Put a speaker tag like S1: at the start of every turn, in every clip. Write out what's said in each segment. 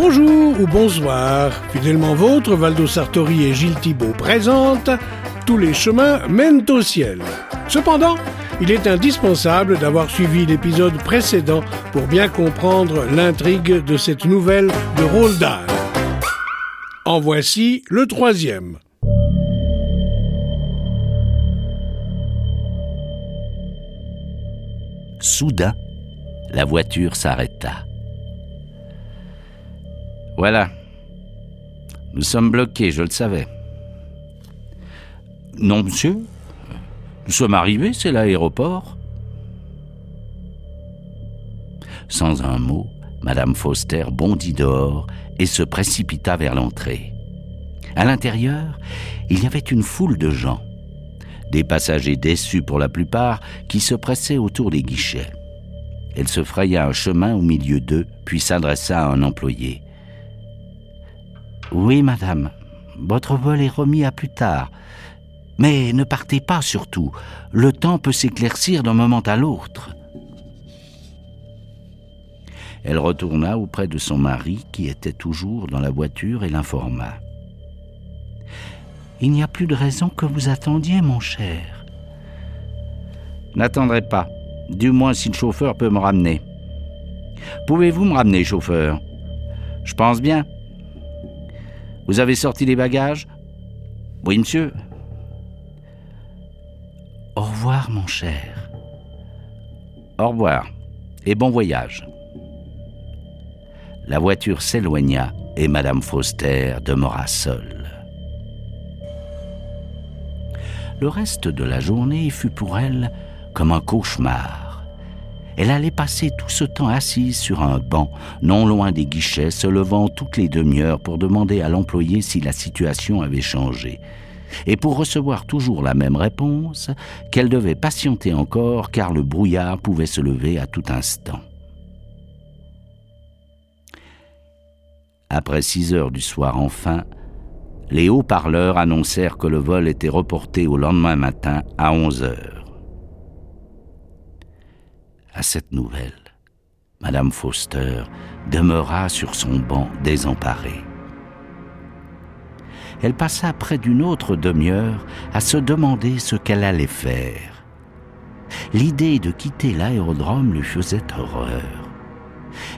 S1: Bonjour ou bonsoir, fidèlement vôtre, Valdo Sartori et Gilles Thibault présentent Tous les chemins mènent au ciel. Cependant, il est indispensable d'avoir suivi l'épisode précédent pour bien comprendre l'intrigue de cette nouvelle de Roald Dahl. En voici le troisième.
S2: Soudain, la voiture s'arrêta. Voilà. Nous sommes bloqués, je le savais. Non, monsieur. Nous sommes arrivés, c'est l'aéroport. Sans un mot, Madame Foster bondit dehors et se précipita vers l'entrée. À l'intérieur, il y avait une foule de gens, des passagers déçus pour la plupart qui se pressaient autour des guichets. Elle se fraya un chemin au milieu d'eux, puis s'adressa à un employé. Oui, madame. Votre vol est remis à plus tard. Mais ne partez pas surtout. Le temps peut s'éclaircir d'un moment à l'autre. Elle retourna auprès de son mari qui était toujours dans la voiture et l'informa. Il n'y a plus de raison que vous attendiez, mon cher. N'attendrai pas, du moins si le chauffeur peut me ramener. Pouvez-vous me ramener, chauffeur? Je pense bien. Vous avez sorti les bagages? Oui, monsieur. Au revoir, mon cher. Au revoir et bon voyage. La voiture s'éloigna et Madame Foster demeura seule. Le reste de la journée fut pour elle comme un cauchemar. Elle allait passer tout ce temps assise sur un banc, non loin des guichets, se levant toutes les demi-heures pour demander à l'employé si la situation avait changé. Et pour recevoir toujours la même réponse, qu'elle devait patienter encore car le brouillard pouvait se lever à tout instant. Après six heures du soir enfin, les haut-parleurs annoncèrent que le vol était reporté au lendemain matin à onze heures à cette nouvelle, Madame Foster demeura sur son banc désemparée. Elle passa près d'une autre demi-heure à se demander ce qu'elle allait faire. L'idée de quitter l'aérodrome lui faisait horreur.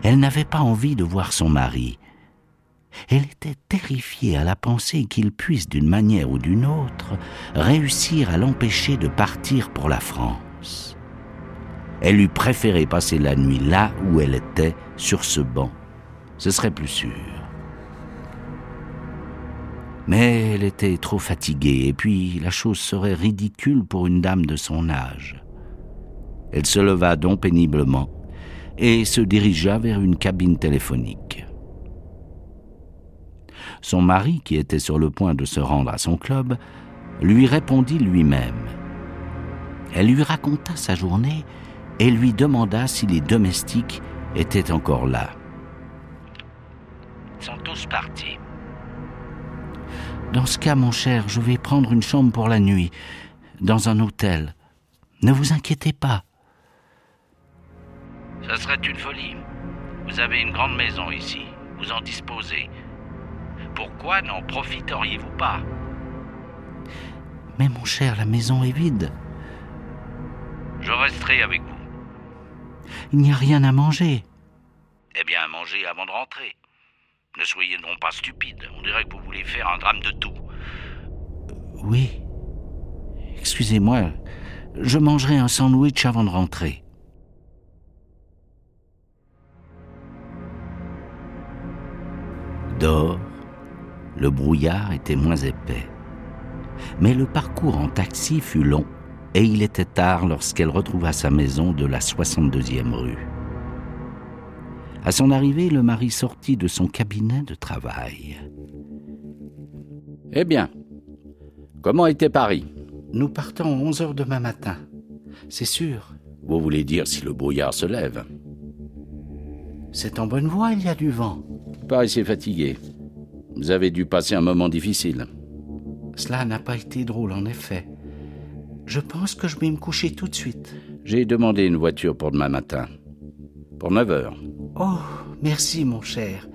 S2: Elle n'avait pas envie de voir son mari. Elle était terrifiée à la pensée qu'il puisse, d'une manière ou d'une autre, réussir à l'empêcher de partir pour la France. Elle eût préféré passer la nuit là où elle était, sur ce banc. Ce serait plus sûr. Mais elle était trop fatiguée, et puis la chose serait ridicule pour une dame de son âge. Elle se leva donc péniblement et se dirigea vers une cabine téléphonique. Son mari, qui était sur le point de se rendre à son club, lui répondit lui-même. Elle lui raconta sa journée et lui demanda si les domestiques étaient encore là. Ils sont tous partis. Dans ce cas, mon cher, je vais prendre une chambre pour la nuit, dans un hôtel. Ne vous inquiétez pas. Ce serait une folie. Vous avez une grande maison ici. Vous en disposez. Pourquoi n'en profiteriez-vous pas? Mais mon cher, la maison est vide. Je resterai avec vous. Il n'y a rien à manger. Eh bien, manger avant de rentrer. Ne soyez donc pas stupide. On dirait que vous voulez faire un drame de tout. Oui. Excusez-moi. Je mangerai un sandwich avant de rentrer. Dehors, le brouillard était moins épais. Mais le parcours en taxi fut long et il était tard lorsqu'elle retrouva sa maison de la 62e rue. À son arrivée, le mari sortit de son cabinet de travail. Eh bien, comment était Paris? Nous partons à 11 heures demain matin. C'est sûr. Vous voulez dire si le brouillard se lève? C'est en bonne voie, il y a du vent. Paraissez fatigué. Vous avez dû passer un moment difficile. Cela n'a pas été drôle, en effet. Je pense que je vais me coucher tout de suite. J'ai demandé une voiture pour demain matin. Pour 9 heures. Oh, merci, mon cher.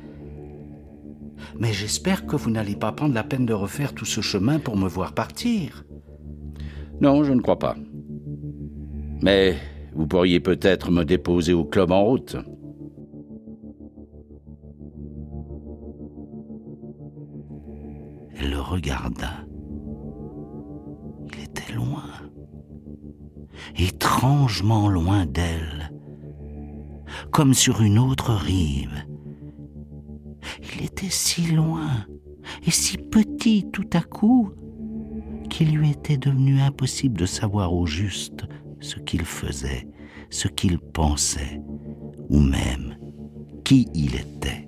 S2: Mais j'espère que vous n'allez pas prendre la peine de refaire tout ce chemin pour me voir partir.
S3: Non, je ne crois pas. Mais vous pourriez peut-être me déposer au club en route.
S2: Elle le regarda. Étrangement loin d'elle, comme sur une autre rive. Il était si loin et si petit tout à coup qu'il lui était devenu impossible de savoir au juste ce qu'il faisait, ce qu'il pensait, ou même qui il était.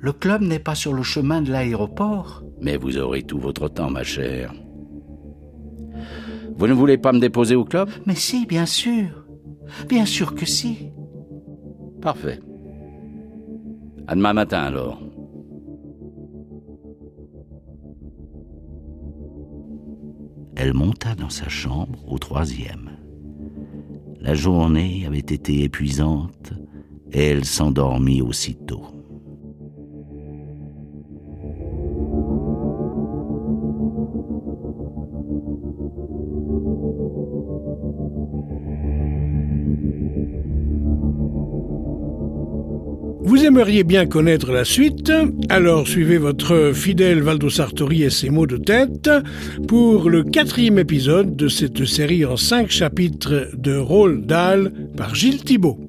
S2: Le club n'est pas sur le chemin de l'aéroport.
S3: Mais vous aurez tout votre temps, ma chère. Vous ne voulez pas me déposer au club?
S2: Mais si, bien sûr. Bien sûr que si.
S3: Parfait. À demain matin alors.
S2: Elle monta dans sa chambre au troisième. La journée avait été épuisante et elle s'endormit aussitôt.
S1: Vous aimeriez bien connaître la suite, alors suivez votre fidèle Valdo Sartori et ses mots de tête pour le quatrième épisode de cette série en cinq chapitres de Rôle Dahl par Gilles Thibault.